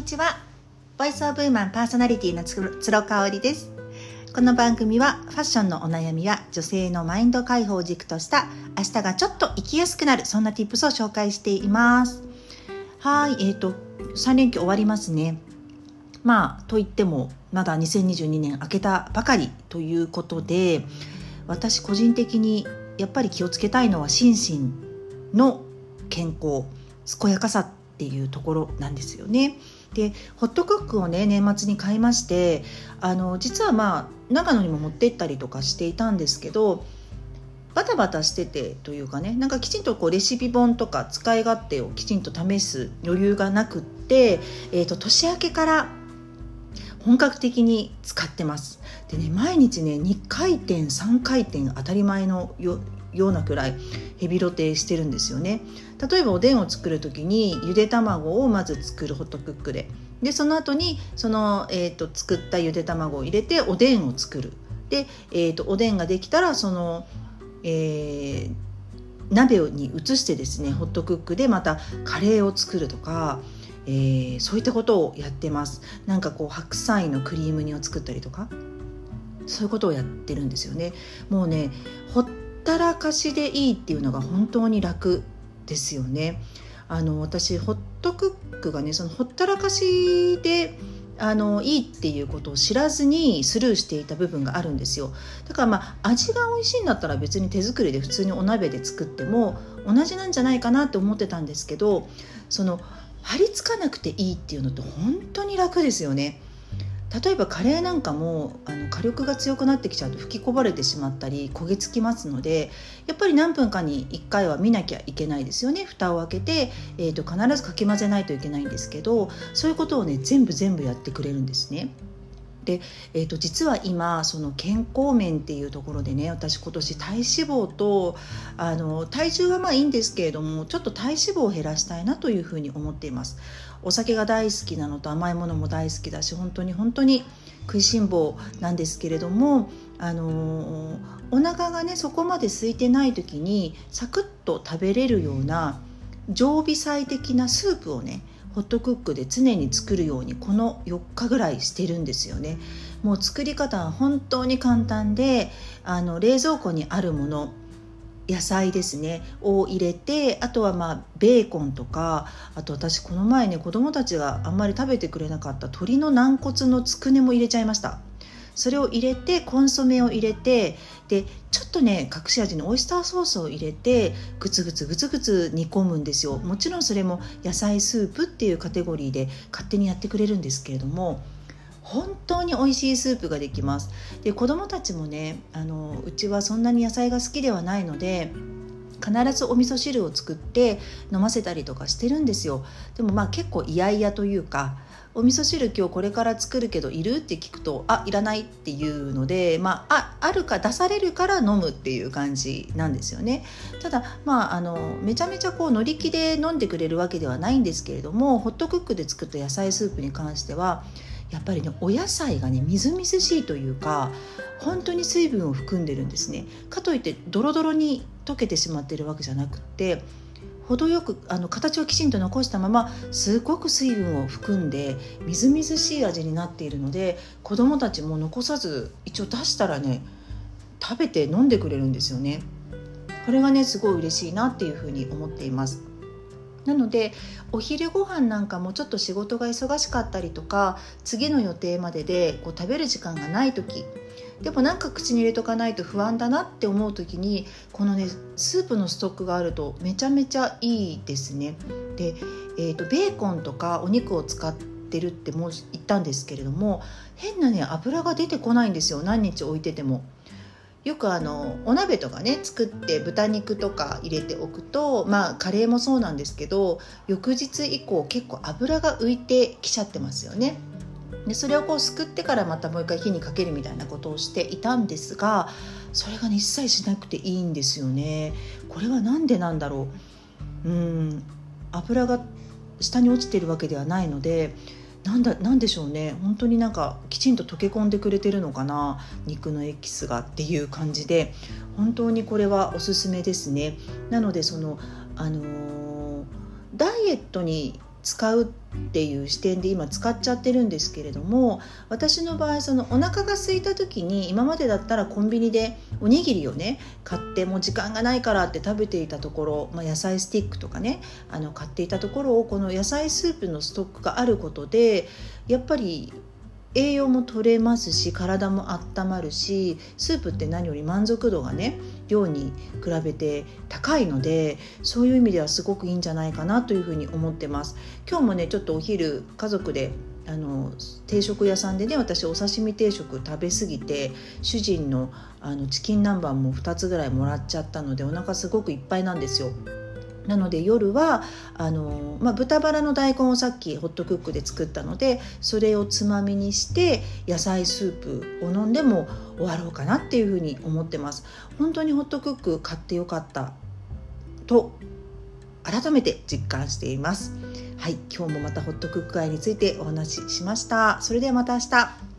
にちは。ボイスオブウーマンパーソナリティのつろかおりです。この番組はファッションのお悩みや女性のマインド解放を軸とした明日がちょっと生きやすくなるそんな tips を紹介しています。はいえーと3連休終わりますね。まあといってもまだ2022年明けたばかりということで私個人的にやっぱり気をつけたいのは心身の健康健やかさっていうところなんですよね。でホットクックをね年末に買いましてあの実はまあ長野にも持って行ったりとかしていたんですけどバタバタしててというかねなんかきちんとこうレシピ本とか使い勝手をきちんと試す余裕がなくって、えーと、年明けから本格的に使ってます。でね毎日ね2回転3回転当たり前のようなくらいヘビロテしてるんですよね。例えばおでんを作る時にゆで卵をまず作るホットクックで。でその後にその、えーと、作ったゆで卵を入れておでんを作る。で、えーと、おでんができたらその、えー、鍋に移してですねホットクックでまたカレーを作るとか、えー、そういったことをやってます。なんかこう白菜のクリーム煮を作ったりとかそういうことをやってるんですよね。もうねったらかしでいいっていうのが本当に楽ですよね。あの私ホットクックがねそのほったらかしであのいいっていうことを知らずにスルーしていた部分があるんですよだからまあ味が美味しいんだったら別に手作りで普通にお鍋で作っても同じなんじゃないかなって思ってたんですけどその張り付かなくていいっていうのって本当に楽ですよね。例えばカレーなんかもあの火力が強くなってきちゃうと吹きこぼれてしまったり焦げつきますのでやっぱり何分かに1回は見なきゃいけないですよね蓋を開けて、えー、と必ずかき混ぜないといけないんですけどそういうことをね全部全部やってくれるんですね。で、えー、と実は今その健康面っていうところでね私今年体脂肪とあの体重はまあいいんですけれどもちょっと体脂肪を減らしたいなというふうに思っています。お酒が大好きなのと甘いものも大好きだし本当に本当に食いしん坊なんですけれどもあのお腹がねそこまで空いてない時にサクッと食べれるような常備菜的なスープをねホットクックで常に作るようにこの4日ぐらいしてるんですよね。もう作り方は本当に簡単であの冷蔵庫にあるもの野菜ですね。を入れてあとはまあベーコンとかあと私この前ね子供たちがあんまり食べてくれなかった鶏の軟骨のつくねも入れちゃいました。それを入れてコンソメを入れてでちょっとね隠し味にオイスターソースを入れてグツグツグツグツ煮込むんですよ。もちろんそれも野菜スープっていうカテゴリーで勝手にやってくれるんですけれども本当に美味しいスープができます。で子供たちもねあのうちはそんなに野菜が好きではないので必ずお味噌汁を作って飲ませたりとかしてるんですよ。でもまあ結構嫌々というかお味噌汁今日これから作るけどいる？って聞くとあいらないっていうので、まあ、ああるか出されるから飲むっていう感じなんですよね。ただまああのめちゃめちゃこう乗り気で飲んでくれるわけではないんですけれどもホットクックで作った野菜スープに関してはやっぱりねお野菜がねみずみずしいというか本当に水分を含んでるんですねかといってドロドロに溶けてしまってるわけじゃなくって程よくあの形をきちんと残したまますごく水分を含んでみずみずしい味になっているので子どもたちも残さず一応出したらね食べて飲んでくれるんですよね。これがねすごい嬉しいなっていうふうに思っています。なのでお昼ご飯なんかもちょっと仕事が忙しかったりとか次の予定まででこう食べる時間がない時でもなんか口に入れとかないと不安だなって思う時にこのねスープのストックがあるとめちゃめちゃいいですね。で、えーと、ベーコンとかお肉を使ってるってもう言ったんですけれども変なね油が出てこないんですよ何日置いてても。よくあのお鍋とかね作って豚肉とか入れておくとまあカレーもそうなんですけど翌日以降結構油が浮いてきちゃってますよね。でそれをこうすくってからまたもう一回火にかけるみたいなことをしていたんですがそれが、ね、一切しなくていいんですよね。これは何でなんだろううん油が下に落ちてるわけではないのでなんだなんでしょうね。本当になんかきちんと溶け込んでくれてるのかな。肉のエキスがっていう感じで。本当にこれはおすすめですね。なのでそのあの、ダイエットに使うっていう視点で今使っちゃってるんですけれども私の場合そのお腹が空いた時に今までだったらコンビニでおにぎりをね買ってもう時間がないからって食べていたところ、まあ、野菜スティックとかねあの買っていたところをこの野菜スープのストックがあることでやっぱり栄養も取れますし体も温まるしスープって何より満足度がね量に比べて高いのでそういう意味ではすごくいいんじゃないかなというふうに思ってます。今日もねちょっとお昼家族であの定食屋さんでね私お刺身定食食べ過ぎて主人のあのチキン南蛮も2つぐらいもらっちゃったのでお腹すごくいっぱいなんですよ。なので夜はあの、まあ、豚バラの大根をさっきホットクックで作ったのでそれをつまみにして野菜スープを飲んでも終わろうかなっていうふうに思ってます。本当にホットクック買ってよかった。と改めて実感しています。はい今日もまたホットクック愛についてお話ししました。それではまた明日。